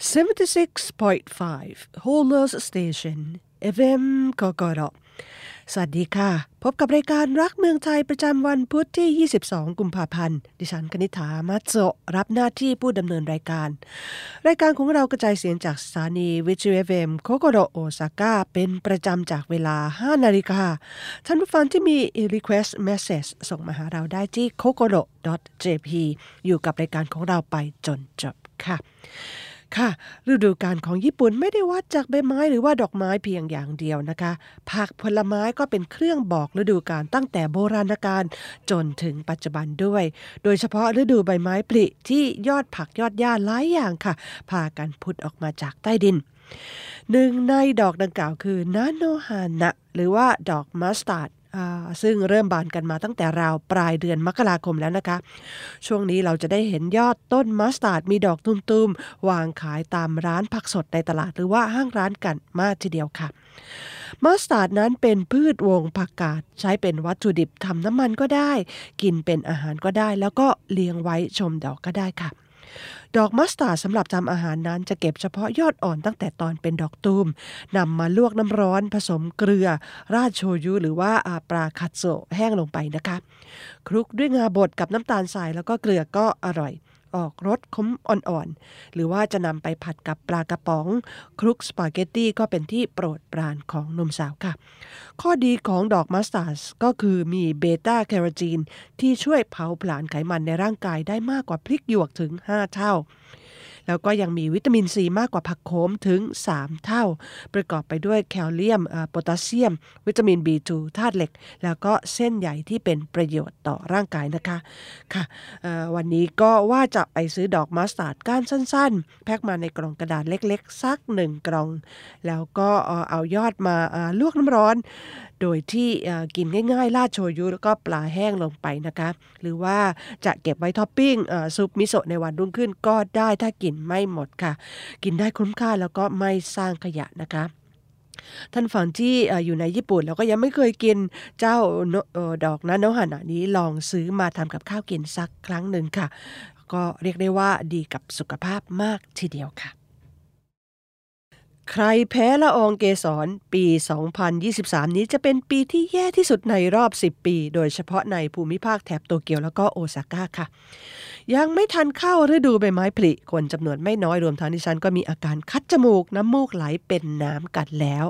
76.5 Whole Earth Station FM COCOLO สวัสดีค่ะ พบกับรายการรักเมืองไทยประจำวันพุธที่ 22 กุมภาพันธ์ ดิฉันกนิษฐามัตโซรับหน้าที่ผู้ดำเนินรายการ รายการของเรากระจายเสียงจากสถานีวิทยุ FM COCOLO โอซาก้าเป็นประจำจากเวลา 5 นาฬิกา ท่านผู้ฟังที่มี request message ส่งมาหาเราได้ที่ c o c o l o jp อยู่กับรายการของเราไปจนจบค่ะ ค่ะ ฤดูกาลของญี่ปุ่นไม่ได้วัดจากใบไม้หรือว่าดอกไม้เพียงอย่างเดียวนะคะ ผักผลไม้ก็เป็นเครื่องบอกฤดูกาลตั้งแต่โบราณกาลจนถึงปัจจุบันด้วย โดยเฉพาะฤดูใบไม้ผลิที่ยอดผักยอดหญ้าหลายอย่างค่ะ พากันพุดออกมาจากใต้ดินหนึ่งในดอกดังกล่าวคือนาโนฮานะหรือว่าดอกมัสตาร์ด ซึ่งเริ่มบานกันมาตั้งแต่ราวปลายเดือนมกราคมแล้วนะคะ ช่วงนี้เราจะได้เห็นยอดต้นมัสตาร์ดมีดอกตูมๆ วางขายตามร้านผักสดในตลาดหรือว่าห้างร้านกันมากทีเดียวค่ะ มัสตาร์ดนั้นเป็นพืชวงผักกาดใช้เป็นวัตถุดิบทำน้ำมันก็ได้ กินเป็นอาหารก็ได้ แล้วก็เลี้ยงไว้ชมดอกก็ได้ค่ะ ดอกมัสตาร์ดสำหรับทำอาหารนั้นจะเก็บเฉพาะยอดอ่อนตั้งแต่ตอนเป็นดอกตูมนำมาลวกน้ำร้อนผสมเกลือ ราดโชยุหรือว่าเอาปลาคัตสึโอะแห้งลงไปนะคะ คลุกด้วยงาบดกับน้ำตาลทรายแล้วก็เกลือก็อร่อย ออกรสขมอ่อนๆ หรือว่าจะนำไปผัดกับปลากระป๋อง คลุกสปาเกตตี้ก็เป็นที่โปรดปรานของหนุ่มสาวค่ะ ข้อดีของดอกมัสตาร์ดก็คือมีเบต้าแคโรทีนที่ช่วยเผาผลาญไขมันในร่างกายได้มากกว่าพริกหยวกถึง 5 เท่า แล้วก็ยังมีวิตามินซีมากกว่าผักโขมถึง 3 เท่า ประกอบไปด้วยแคลเซียมโพแทสเซียม วิตามิน B2 ธาตุเหล็ก แล้วก็เส้นใหญ่ที่เป็นประโยชน์ต่อร่างกายนะคะค่ะวันนี้ก็ว่าจะไปซื้อดอกมัสตาร์ดก้านสั้น ๆ แพ็คมาในกล่องกระดาษเล็กๆ สักหนึ่งกล่อง แล้วก็เอายอดมาลวกน้ำร้อน โดยที่กินง่ายๆ ราดโชยุแล้วก็ปลาแห้งลงไปนะคะ หรือว่าจะเก็บไว้ท็อปปิ้งซุปมิโซะในวันรุ่งขึ้นก็ได้ถ้ากินไม่หมดค่ะ กินได้คุ้มค่าแล้วก็ไม่สร้างขยะนะคะท่านผู้ฟังที่อยู่ในญี่ปุ่นแล้วก็ยังไม่เคยกินเจ้าดอก 菜の花 นี้ลองซื้อมาทำกับข้าวกินสักครั้งหนึ่งค่ะ ก็เรียกได้ว่าดีกับสุขภาพมากทีเดียวค่ะ ใครแพ้ละอองเกสรปี 2023 นี้จะเป็นปีที่แย่ที่สุดในรอบ 10 ปี โดยเฉพาะในภูมิภาคแถบโตเกียวแล้วก็โอซาก้าค่ะ ยังไม่ทันเข้าฤดูใบไม้ผลิ คนจำนวนไม่น้อยรวมทั้งดิฉันก็มีอาการคัดจมูกน้ำมูกไหลเป็นน้ำกัดแล้ว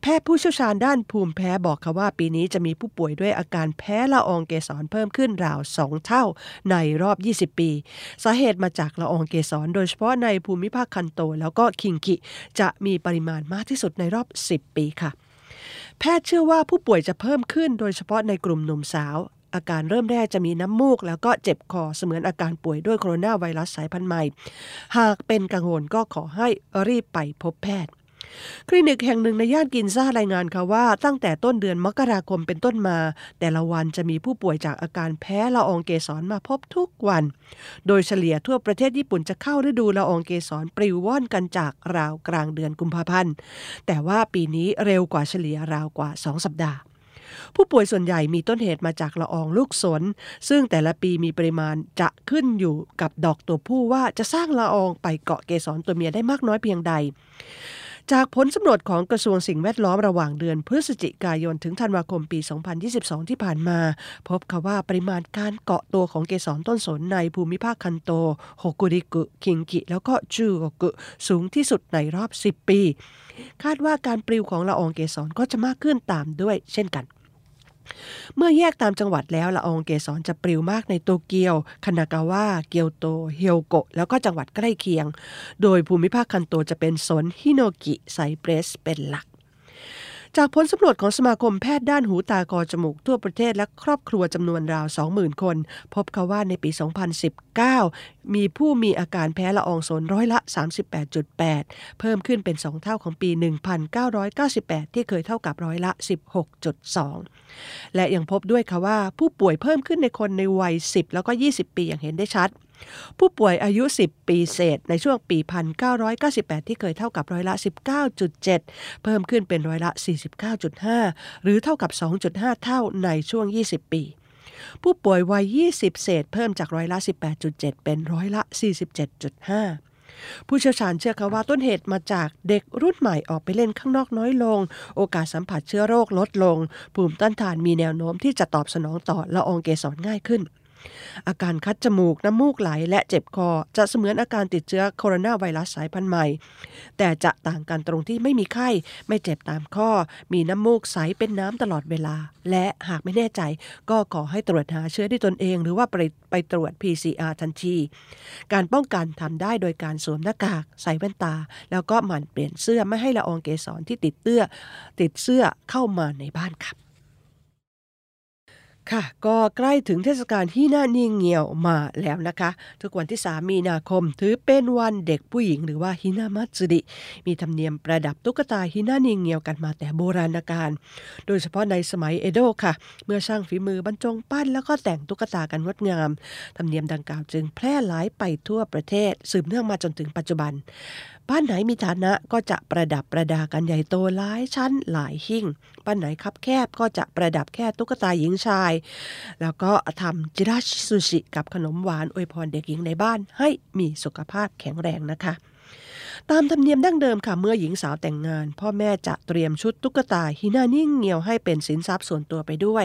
แพทย์ผู้เชี่ยวชาญด้านภูมิแพ้บอกค่ะว่าปีนี้จะมีผู้ป่วยด้วยอาการแพ้ละอองเกสรเพิ่มขึ้นราว2เท่าในรอบ 20 ปี สาเหตุมาจากละอองเกสรโดยเฉพาะในภูมิภาคคันโต แล้วก็คิงกิ จะมีปริมาณมากที่สุดในรอบ 10 ปีค่ะแพทย์เชื่อว่าผู้ป่วยจะเพิ่มขึ้นโดยเฉพาะในกลุ่มหนุ่มสาว อาการเริ่มแรกจะมีน้ำมูก แล้วก็เจ็บคอเสมือนอาการป่วยด้วยโคโรนาไวรัสสายพันธุ์ใหม่ หากเป็นกังวลก็ขอให้รีบไปพบแพทย์คลินิกแห่งหนึ่งในย่านกินซ่ารายงานค่ะว่าตั้งแต่ต้นเดือนมกราคมเป็นต้นมา แต่ละวันจะมีผู้ป่วยจากอาการแพ้ละอองเกสรมาพบทุกวัน โดยเฉลี่ยทั่วประเทศญี่ปุ่นจะเข้าฤดูละอองเกสรปลิวว่อนกันจากราวกลางเดือนกุมภาพันธ์ แต่ว่าปีนี้เร็วกว่าเฉลี่ยราวกว่า 2 สัปดาห์ ผู้ป่วยส่วนใหญ่มีต้นเหตุมาจากละอองลูกสน ซึ่งแต่ละปีมีปริมาณจะขึ้นอยู่กับดอกตัวผู้ว่าจะสร้างละอองไปเกาะเกสรตัวเมียได้มากน้อยเพียงใดจากผลสำรวจของกระทรวงสิ่งแวดล้อมระหว่างเดือนพฤศจิกายนถึงธันวาคมปี 2022 ที่ผ่านมา พบค่ะว่าปริมาณการเกาะตัวของเกสรต้นสนในภูมิภาคคันโต โฮกุริกุ คิงกิ แล้วก็จูโกกุ สูงที่สุดในรอบ 10 ปี คาดว่าการปลิวของละอองเกสรก็จะมากขึ้นตามด้วยเช่นกัน เมื่อแยกตามจังหวัดแล้วละอองเกสรจะปลิวมากในโตเกียว คานากาวะ เกียวโต เฮียวโกะ แล้วก็จังหวัดใกล้เคียง โดยภูมิภาคคันโตจะเป็นสนฮิโนกิไซเปรสเป็นหลัก จากผลสำรวจของสมาคมแพทย์ด้านหูตากอจมูกทั่วประเทศและครอบครัวจำนวนราว 20,000 คน พบเขาว่าในปี 2019 มีผู้มีอาการแพ้ละอองโซนร้อยละ 38.8 เพิ่มขึ้นเป็น 2 เท่าของปี 1998 ที่เคยเท่ากับร้อยละ 16.2 และยังพบด้วยค่ะว่าผู้ป่วยเพิ่มขึ้นในคนในวัย 10 แล้วก็ 20 ปีอย่างเห็นได้ชัด ผู้ป่วยอายุ 10 ปีเศษ ในช่วงปี 1998 ที่เคยเท่ากับร้อยละ 19.7 เพิ่มขึ้นเป็นร้อยละ 49.5 หรือเท่ากับ 2.5 เท่าในช่วง 20 ปีผู้ป่วยวัย 20 เศษ เพิ่มจากร้อยละ 18.7 เป็นร้อยละ 47.5 ผู้เชี่ยวชาญเชื่อค่ะว่าต้นเหตุมาจากเด็กรุ่นใหม่ออกไปเล่นข้างนอกน้อยลง โอกาสสัมผัสเชื้อโรคลดลง ภูมิต้านทานมีแนวโน้มที่จะตอบสนองต่อละอองเกสรง่ายขึ้น อาการคัดจมูก น้ำมูกไหล และเจ็บคอ จะเสมือนอาการติดเชื้อโคโรนาไวรัสสายพันธุ์ใหม่ แต่จะต่างกันตรงที่ไม่มีไข้ ไม่เจ็บตามข้อ มีน้ำมูกใสเป็นน้ำตลอดเวลา และหากไม่แน่ใจ ก็ขอให้ตรวจหาเชื้อด้วยตนเอง หรือว่าไปไปตรวจ PCR ทันที การป้องกันทำได้โดยการสวมหน้ากาก ใส่แว่นตา แล้วก็หมั่นเปลี่ยนเสื้อไม่ให้ละอองเกสรที่ติดเตื้อติดเสื้อเข้ามาในบ้านครับ ค่ะ ก็ใกล้ถึงเทศกาลที่น่านิ่งเงียวมาแล้วนะคะ ทุกวันที่ 3 มีนาคม ถือเป็นวันเด็กผู้หญิงหรือว่าฮินามัตสึริมีธรรมเนียมประดับตุ๊กตาฮินานิ่งเงียวกันมาแต่โบราณกาลโดยเฉพาะในสมัยเอโดะค่ะ เมื่อช่างฝีมือบรรจงปั้นแล้วก็แต่งตุ๊กตากันงดงาม ธรรมเนียมดังกล่าวจึงแพร่หลายไปทั่วประเทศสืบเนื่องมาจนถึงปัจจุบัน บ้านไหนมีฐานะก็จะประดับประดากันใหญ่โตหลายชั้นหลายหิ่ง บ้านไหนคับแคบก็จะประดับแค่ตุ๊กตาหญิงชาย แล้วก็ทำจิราชิซูชิกับขนมหวานอวยพรเด็กหญิงในบ้านให้มีสุขภาพแข็งแรงนะคะ ตามธรรมเนียมดั้งเดิมค่ะเมื่อหญิงสาวแต่งงาน พ่อแม่จะเตรียมชุดตุ๊กตาฮินานิ่งเงียวให้เป็นสินทรัพย์ส่วนตัวไปด้วย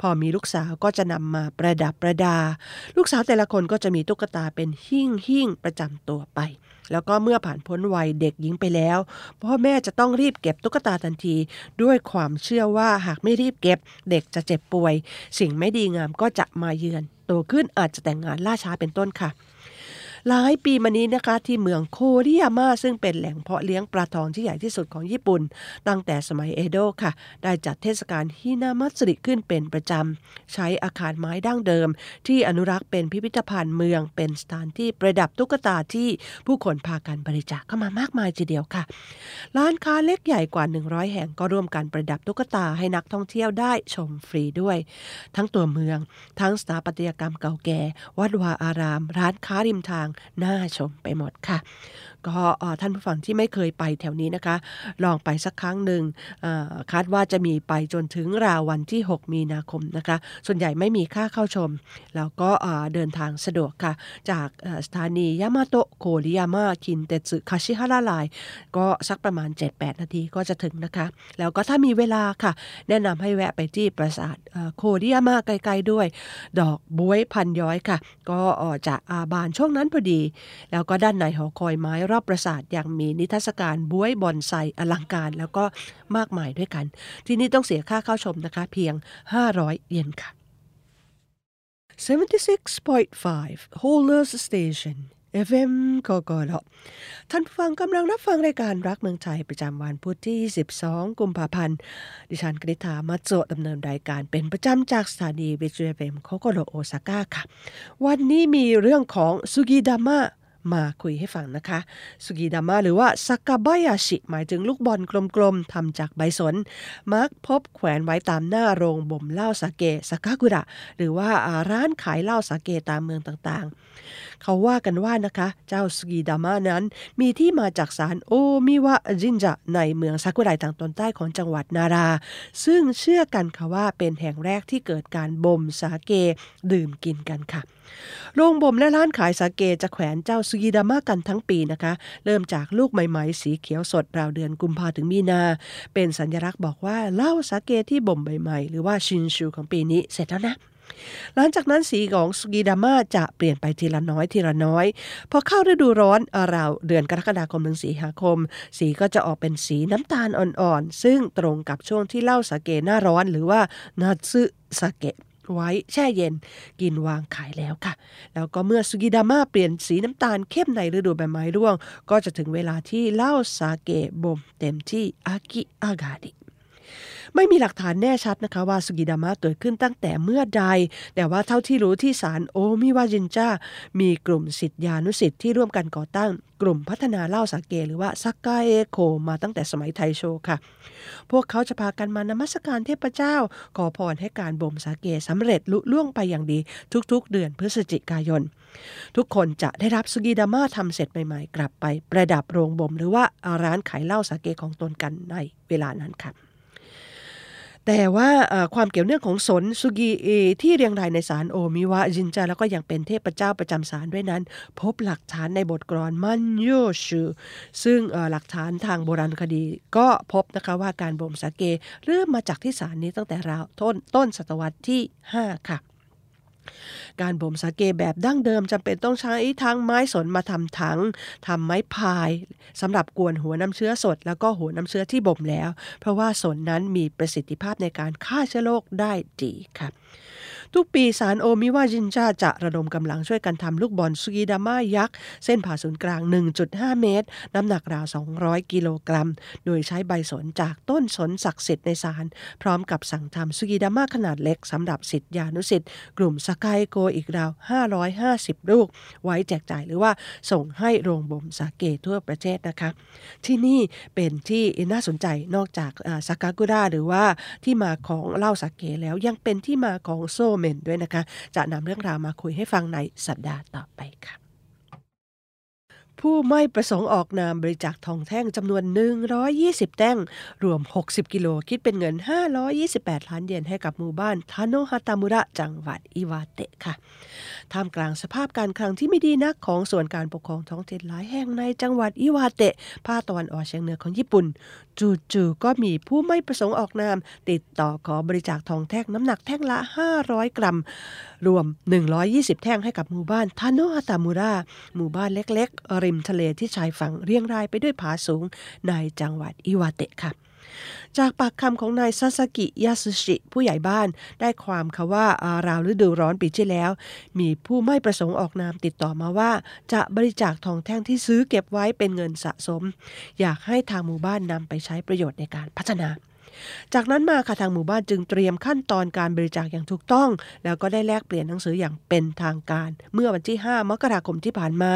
พอมีลูกสาวก็จะนำมาประดับประดา ลูกสาวแต่ละคนก็จะมีตุ๊กตาเป็นหิ่งหิ่งประจำตัวไป แล้วก็เมื่อผ่านพ้นวัยเด็กหญิงไปแล้ว พ่อแม่จะต้องรีบเก็บตุ๊กตาทันที ด้วยความเชื่อว่าหากไม่รีบเก็บ เด็กจะเจ็บป่วย สิ่งไม่ดีงามก็จะมาเยือนโตขึ้นอาจจะแต่งงานล่าช้าเป็นต้นค่ะ หลายปีมานี้นะคะที่เมืองโคริยาม่าซึ่งเป็นแหล่งเพาะเลี้ยงปลาทองที่ใหญ่ที่สุดของญี่ปุ่น ตั้งแต่สมัยเอโดะค่ะ ได้จัดเทศกาลฮินามัตสึริขึ้นเป็นประจำ ใช้อาคารไม้ดั้งเดิม ที่อนุรักษ์เป็นพิพิธภัณฑ์เมืองเป็นสถานที่ประดับตุ๊กตาที่ผู้คนพากันบริจาคเข้ามามากมายทีเดียวค่ะ ร้านค้าเล็กใหญ่กว่า 100 แห่งก็ร่วมกันประดับตุ๊กตาให้นักท่องเที่ยวได้ชมฟรีด้วย ทั้งตัวเมือง ทั้งสถาปัตยกรรมเก่าแก่ วัดวาอาราม ร้านค้าริมทางน่าชมไปหมดค่ะก็ท่านผู้ฟังที่ไม่เคยไปแถวนี้นะคะ ลองไปสักครั้งหนึ่งคาดว่าจะมีไปจนถึงราววันที่ 6 มีนาคมนะคะ ส่วนใหญ่ไม่มีค่าเข้าชม แล้วก็เดินทางสะดวกค่ะ จากสถานียามาโตะโคริยาม่าคินเตสึคาชิฮาราไลก็สักประมาณ 7-8 นาทีก็จะถึงนะคะ แล้วก็ถ้ามีเวลาค่ะ แนะนำให้แวะไปที่ปราสาทโคริยาม่าใกลๆด้วย ดอกบวยพันย้อยค่ะ ก็จะอาบานช่วงนั้นพอดี แล้วก็ด้านในหอคอยไม้รอบปราสาทยังมีนิทรรศการบ้วยบอนไซอลังการแล้วก็มากมายด้วยกัน ที่นี่ต้องเสียค่าเข้าชมนะคะเพียง 500 เยนค่ะ 76.5 Holders Station FM กกรท่านผู้ฟังกำลังรับฟังรายการรักเมืองไทยประจำวันพุธที่ 22 กุมภาพันธ์ ดิฉันกนิษฐามัตโซดำเนินรายการเป็นประจำจากสถานีวิทยุ FM COCOLO โอซาก้าค่ะ วันนี้มีเรื่องของสุกิดามะ มาคุยให้ฟังนะคะ สุกิดามะหรือว่าซากาบายาชิ หมายถึงลูกบอลกลมๆทำจากใบสน มักพบแขวนไว้ตามหน้าโรงบ่มเหล้าสาเกสากากุระ หรือว่าร้านขายเหล้าสาเกตามเมืองต่างๆ เขาว่ากันว่านะคะ เจ้าสุกิดามะนั้นมีที่มาจากศาลโอมิวะจินจะในเมืองซากุไรทางตอนใต้ของจังหวัดนารา ซึ่งเชื่อกันค่ะว่าเป็นแห่งแรกที่เกิดการบ่มสาเกดื่มกินกันค่ะ โรงบ่มและร้านขายสาเกจะแขวนเจ้าสุกิดามะกันทั้งปีนะคะ เริ่มจากลูกใหม่ๆ สีเขียวสดราวเดือนกุมภาถึงมีนา เป็นสัญลักษณ์บอกว่าเหล้าสาเกที่บ่มใหม่ๆหรือว่าชินชูของปีนี้เสร็จแล้วนะหลังจากนั้นสีของสุกิดามะจะเปลี่ยนไปทีละน้อยทีละน้อย พอเข้าฤดูร้อนราวเดือนกรกฎาคมถึงสีหาคม สีก็จะออกเป็นสีน้ำตาลอ่อนๆ ซึ่งตรงกับช่วงที่เหล้าสาเกหน้าร้อนหรือว่านาซึสาเกะ ไว้แช่เย็น กินวางขายแล้วค่ะ แล้วก็เมื่อสุกิดาม่าเปลี่ยนสีน้ำตาลเข้มในฤดูใบไม้ร่วง ก็จะถึงเวลาที่เหล้าสาเกะบ่มเต็มที่อากิอากาดิ ไม่มีหลักฐานแน่ชัดนะคะว่าสุกิดามะเกิดขึ้นตั้งแต่เมื่อใด แต่ว่าเท่าที่รู้ที่ศาลโอมิวาจินจ้ามีกลุ่มสิทธิานุสิทธิ์ที่ร่วมกันก่อตั้งกลุ่มพัฒนาเล่าสาเกหรือว่าซักกาเอโคมาตั้งแต่สมัยไทโชค่ะ พวกเขาจะพากันมานมัสการเทพเจ้า ขอพรให้การบ่มสาเกสำเร็จลุล่วงไปอย่างดีทุกๆ เดือนพฤศจิกายน ทุกคนจะได้รับสุกิดาม่าทำเสร็จใหม่ๆ กลับไปประดับโรงบ่ม หรือว่าร้านขายเหล้าสาเกของตนกันในเวลานั้นค่ะ แต่ว่าความเกี่ยวเนื่องของสนสุกีที่เรียงรายในสารโอมิวะจินจาแล้วก็ยังเป็นเทพเจ้าประจำสารด้วยนั้น พบหลักฐานในบทกรอนมันโยชูซึ่งหลักฐานทางโบราณคดีก็พบนะคะว่าการบ่มสาเกเริ่มมาจากที่สารนี้ตั้งแต่ราวต้นต้นศตวรรษที่ 5 ค่ะ การบ่มสาเกแบบดั้งเดิมจำเป็นต้องใช้ทั้งไม้สนมาทำถังทำไม้พายสำหรับกวนหัวน้ำเชื้อสด แล้วก็หัวน้ำเชื้อที่บ่มแล้ว เพราะว่าสนนั้นมีประสิทธิภาพในการฆ่าเชื้อโรคได้ดีค่ะ ทุกปีสารโอมิวาจินจาจะระดมกำลังช่วยกันทำลูกบอลซูกิดาม่ายักษ์ เส้นผ่าศูนย์กลาง 1.5 เมตร น้ำหนักราว 200 กิโลกรัม โดยใช้ใบสนจากต้นสนศักดิ์สิทธิ์ในสารพร้อมกับสั่งทำซูกิดาม่าขนาดเล็กสำหรับสิทธิานุสิทธิ์กลุ่มสกายโกอีกราว 550 ลูก ไว้แจกจ่ายหรือว่าส่งให้โรงบ่มสาเกทั่วประเทศนะคะ ที่นี่เป็นที่น่าสนใจนอกจากสากากุระหรือว่าที่มาของเหล้าสาเกแล้วยังเป็นที่มาของ そうめん ด้วยนะคะ จะนำเรื่องราวมาคุยให้ฟังในสัปดาห์ต่อไปค่ะผู้ไม่ประสงค์ออกนามบริจาคทองแท่งจำนวน 120 แท่ง รวม 60 กิโล คิดเป็นเงิน 528 ล้านเยนให้กับหมู่บ้านทาโนฮาตามุระจังหวัดอิวาเตะค่ะท่ามกลางสภาพการคลังที่ไม่ดีนักของส่วนการปกครองท้องถิ่นหลายแห่งในจังหวัดอิวาเตะภาคตะวันออกเฉียงเหนือของญี่ปุ่น จู่ๆก็มีผู้ไม่ประสงค์ออกนาม ติดต่อขอบริจาคทองแท่งน้ำหนักแท่งละ 500 กรัม รวม 120 แท่งให้กับหมู่บ้านทาโนฮาตามูระหมู่บ้านเล็กๆ ริมทะเลที่ชายฝั่งเรียงรายไปด้วยผาสูงในจังหวัดอิวาเตะค่ะ จากปากคำของนายซาสกิยาสุชิ ผู้ใหญ่บ้านได้ความค่ะว่าราวฤดูร้อนปีที่แล้ว มีผู้ไม่ประสงค์ออกนามติดต่อมาว่า จะบริจาคทองแท่งที่ซื้อเก็บไว้เป็นเงินสะสม อยากให้ทางหมู่บ้านนำไปใช้ประโยชน์ในการพัฒนา จากนั้นมาค่ะทางหมู่บ้านจึงเตรียมขั้นตอนการบริจาคอย่างถูกต้อง แล้วก็ได้แลกเปลี่ยนหนังสืออย่างเป็นทางการ เมื่อวันที่ 5 มกราคมที่ผ่านมา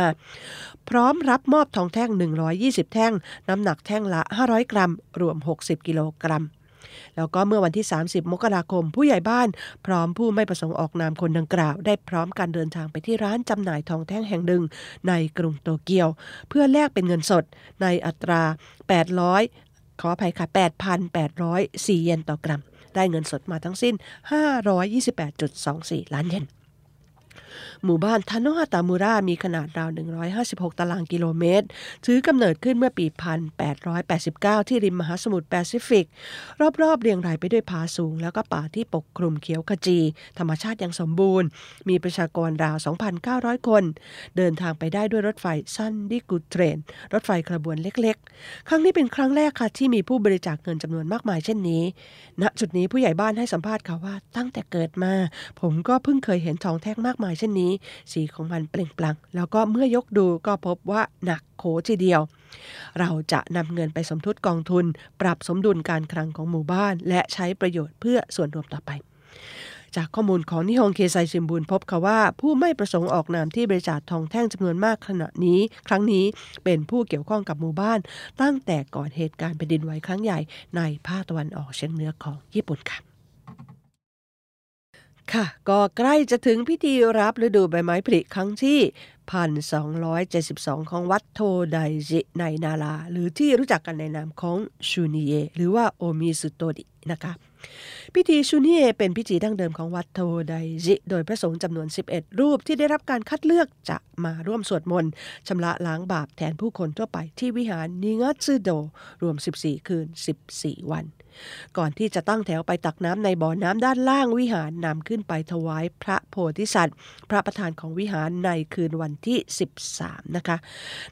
พร้อมรับมอบทองแท่ง 120 แท่ง น้ำหนักแท่งละ 500 กรัม รวม 60 กิโลกรัมแล้วก็เมื่อวันที่ 30 มกราคม ผู้ใหญ่บ้าน พร้อมผู้ไม่ประสงค์ออกนามคนดังกล่าว ได้พร้อมการเดินทางไปที่ร้านจำหน่ายทองแท่งแห่งหนึ่งในกรุงโตเกียว เพื่อแลกเป็นเงินสดในอัตรา 800 ขออภัยค่ะ 8,804 เยนต่อกรัม ได้เงินสดมาทั้งสิ้น 528.24 ล้านเยน หมู่บ้านทาโนฮาตามูรามีขนาดราว 156 ตารางกิโลเมตร ถือกำเนิดขึ้นเมื่อปี 1889 ที่ริมมหาสมุทรแปซิฟิก รอบๆ เรียงรายไปด้วยผาสูง แล้วก็ป่าที่ปกคลุมเขียวขจี ธรรมชาติยังสมบูรณ์ มีประชากรราว 2,900 คน เดินทางไปได้ด้วยรถไฟซันดิกูเทรน รถไฟกระบวนเล็กๆ ครั้งนี้เป็นครั้งแรกค่ะที่มีผู้บริจาคเงินจำนวนมากมายเช่นนี้ณจุดนี้ผู้ใหญ่บ้านให้สัมภาษณ์ค่ะว่าตั้งแต่เกิดมา ผมก็เพิ่งเคยเห็นทองแท่งมากมายเช่นนี้ สีของมันเปล่งปลั่งแล้วก็เมื่อยกดูก็พบว่าหนักโขทีเดียว เราจะนำเงินไปสมทบกองทุน ปรับสมดุลการคลังของหมู่บ้าน และใช้ประโยชน์เพื่อส่วนรวมต่อไปจากข้อมูลของนิฮงเคไซชิมบุนพบค่ะว่า ผู้ไม่ประสงค์ออกนามที่บริจาคทองแท่งจำนวนมากขณะนี้ ครั้งนี้เป็นผู้เกี่ยวข้องกับหมู่บ้าน ตั้งแต่ก่อนเหตุการณ์แผ่นดินไหวครั้งใหญ่ในภาคตะวันออกเฉียงเหนือของญี่ปุ่นค่ะ ค่ะ ก็ใกล้จะถึงพิธีรับฤดูใบไม้ผลิครั้งที่ 1272 ของวัดโทไดจิในนารา หรือที่รู้จักกันในนามของชูนิเย หรือว่าโอมิสุโตดินะคะพิธีชูนิเอเป็นพิธีดั้งเดิมของวัดโทไดจิ โดยพระสงฆ์จำนวน 11 รูปที่ได้รับการคัดเลือกจะมาร่วมสวดมนต์ชำระล้างบาปแทนผู้คนทั่วไปที่วิหารนิงัตซึโด รวม 14 คืน 14 วัน ก่อนที่จะตั้งแถวไปตักน้ำในบ่อน้ำด้านล่างวิหารนำขึ้นไปถวายพระโพธิสัตว์ พระประธานของวิหารในคืนวันที่ 13 นะคะ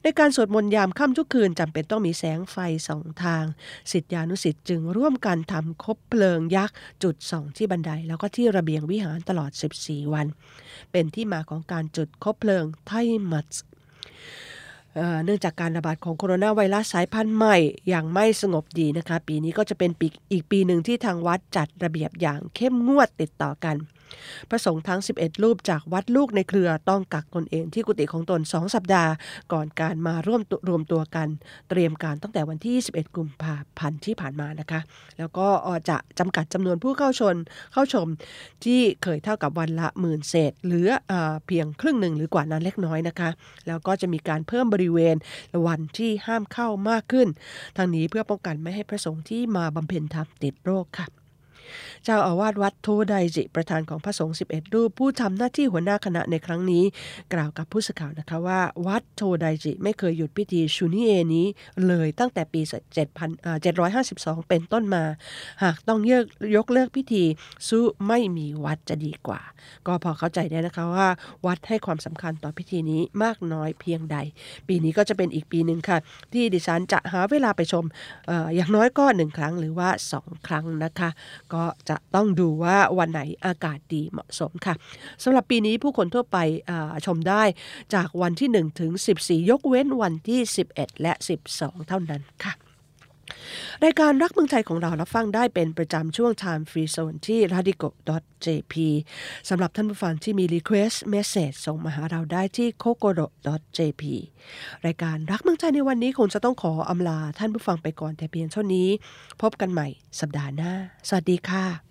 ในการสวดมนต์ยามค่ำทุกคืนจำเป็นต้องมีแสงไฟสองทาง สิทธิานุสิทธิ์จึงร่วมกันทำคบเพลิงยักษ์จุดส่องที่บันไดแล้วก็ที่ระเบียงวิหารตลอด 14 วัน เป็นที่มาของการจุดคบเพลิงไทมัต เนื่องจากการระบาดของโคโรนาไวรัสสายพันธุ์ใหม่อย่างไม่สงบดีนะคะ ปีนี้ก็จะเป็นปีอีกปีหนึ่งที่ทางวัดจัดระเบียบอย่างเข้มงวดติดต่อกัน พระสงฆ์ทั้ง 11 รูปจากวัดลูกในเครือต้องกักตนเองที่กุฏิของตน 2 สัปดาห์ ก่อนการมาร่วมรวมตัวกัน เตรียมการตั้งแต่วันที่ 21 กุมภาพันธ์ที่ผ่านมานะคะ แล้วก็จะจำกัดจำนวนผู้เข้าชนเข้าชมที่เคยเท่ากับวันละหมื่นเศษหรืออเพียงครึ่งหนึ่งหรือกว่านั้นเล็กน้อยนะคะ แล้วก็จะมีการเพิ่มบริเวณวันที่ห้ามเข้ามากขึ้นทางนี้เพื่อป้องกันไม่ให้พระสงฆ์ที่มาบำเพ็ญธรรมติดโรคค่ะ เจ้าอาวาสวัดโทไดจิประธานของพระสงฆ์11 รูป ผู้ทำหน้าที่หัวหน้าคณะในครั้งนี้ กล่าวกับผู้สื่อข่าวนะคะว่าวัดโทไดจิไม่เคยหยุดพิธีชูนิเอนี้เลยตั้งแต่ปี 752 เป็นต้นมา หากต้องยกยกเลิกพิธีสู้ไม่มีวัดจะดีกว่า ก็พอเข้าใจได้นะคะว่า วัดให้ความสำคัญต่อพิธีนี้มากน้อยเพียงใด ปีนี้ก็จะเป็นอีกปีหนึ่งค่ะ ที่ดิฉันจะหาเวลาไปชมอออย่างน้อยก็หนึ่งครั้งหรือว่า2ครั้งนะคะ ก็็จะต้องดูว่าวันไหนอากาศดีเหมาะสมค่ะสำหรับปีนี้ผู้คนทั่วไปชมได้จากวันที่ 1 ถึง 14 ยกเว้นวันที่ 11 และ 12 เท่านั้นค่ะ รายการรักเมืองไทยของเรารับฟังได้เป็นประจำช่วง Time Free Zone ที่ radico.jp สำหรับท่านผู้ฟังที่มี Request Message ส่งมาหาเราได้ที่ kokoro.jp รายการรักเมืองไทยในวันนี้คงจะต้องขออำลาท่านผู้ฟังไปก่อนแต่เพียงเท่านี้ พบกันใหม่สัปดาห์หน้า สวัสดีค่ะ